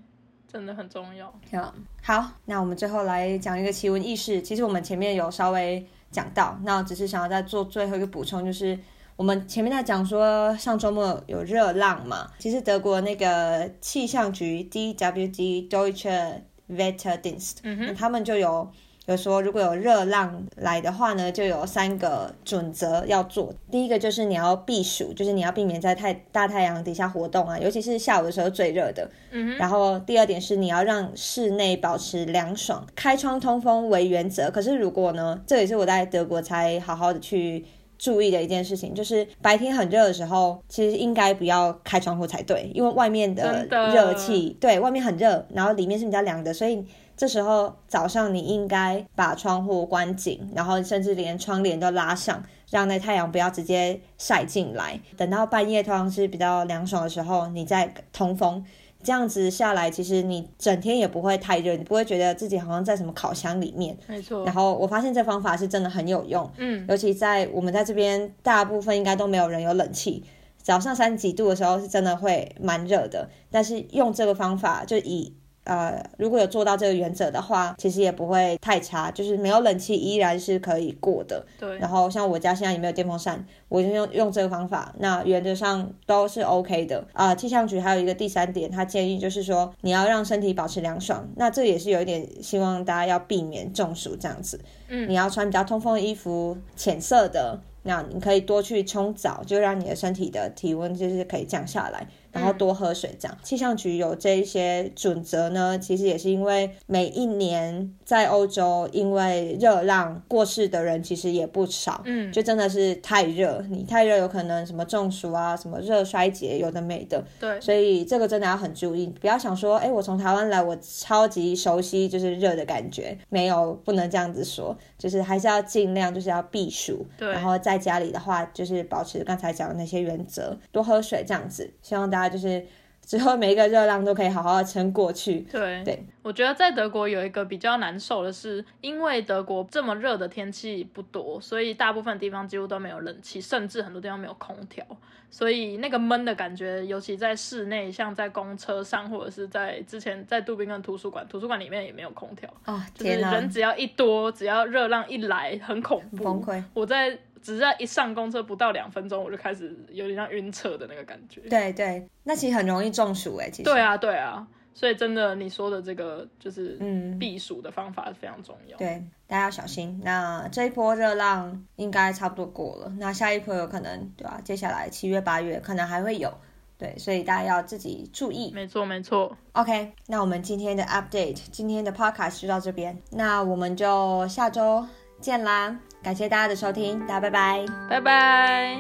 真的很重要。嗯，好，那我们最后来讲一个奇闻异事。其实我们前面有稍微讲到，那我只是想要再做最后一个补充，就是我们前面在讲说上周末有热浪嘛，其实德国那个气象局 DWD Deutsche Wetterdienst，、嗯，他们就有有说如果有热浪来的话呢，就有三个准则要做。第一个就是你要避暑，就是你要避免在太大太阳底下活动啊，尤其是下午的时候最热的。嗯然后第二点是你要让室内保持凉爽，开窗通风为原则。可是如果呢，这也是我在德国才好好的去。注意的一件事情就是，白天很热的时候，其实应该不要开窗户才对，因为外面的热气，对外面很热，然后里面是比较凉的，所以这时候早上你应该把窗户关紧，然后甚至连窗帘都拉上，让那太阳不要直接晒进来。等到半夜通常是比较凉爽的时候，你再通风。这样子下来，其实你整天也不会太热，你不会觉得自己好像在什么烤箱里面。没错然。后我发现这方法是真的很有用，嗯，尤其在我们在这边，大部分应该都没有人有冷气。早上三十几度的时候是真的会蛮热的，但是用这个方法，就以呃如果有做到这个原则的话，其实也不会太差，就是没有冷气依然是可以过的。对然，后像我家现在也没有电风扇，我就用用这个方法，那原则上都是 OK 的啊、气象局还有一个第三点，他建议就是说你要让身体保持凉爽，那这也是有一点希望大家要避免中暑这样子。嗯你要穿比较通风的衣服，浅色的，那你可以多去冲澡，就让你的身体的体温就是可以降下来。然后多喝水，这样。气象局有这一些准则呢，其实也是因为每一年在欧洲因为热浪过世的人其实也不少，嗯，就真的是太热，你太热有可能什么中暑啊，什么热衰竭，有的没的。对，所以这个真的要很注意，不要想说，哎，我从台湾来，我超级熟悉就是热的感觉，没有，不能这样子说，就是还是要尽量就是要避暑，对。然后在家里的话，就是保持刚才讲的那些原则，多喝水这样子，希望大家就是之后每一个热浪都可以好好的撑过去。对对，我觉得在德国有一个比较难受的是，因为德国这么热的天气不多，所以大部分地方几乎都没有冷气，甚至很多地方没有空调，所以那个闷的感觉，尤其在室内，像在公车上或者是在之前在杜宾根图书馆，图书馆里面也没有空调，哦，就是，人只要一多，只要热浪一来，很恐怖，崩溃。我在只是在一上公车不到两分钟，我就开始有点像晕车的那个感觉。对对，那其实很容易中暑哎，其实。对啊，对啊，所以真的你说的这个就是嗯避暑的方法非常重要。对，大家要小心。那这一波热浪应该差不多过了，那下一波有可能，对吧、接下来七月、八月可能还会有，对，所以大家要自己注意。没错，没错。OK，那我们今天的 update，今天的 podcast 就到这边，那我们就下周见啦！感谢大家的收听，大家拜拜。拜拜。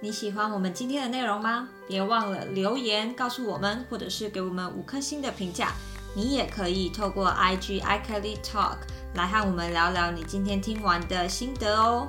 你喜欢我们今天的内容吗？别忘了留言告诉我们，或者是给我们五颗星的评价。你也可以透过 IG iKelly Talk 来和我们聊聊你今天听完的心得哦。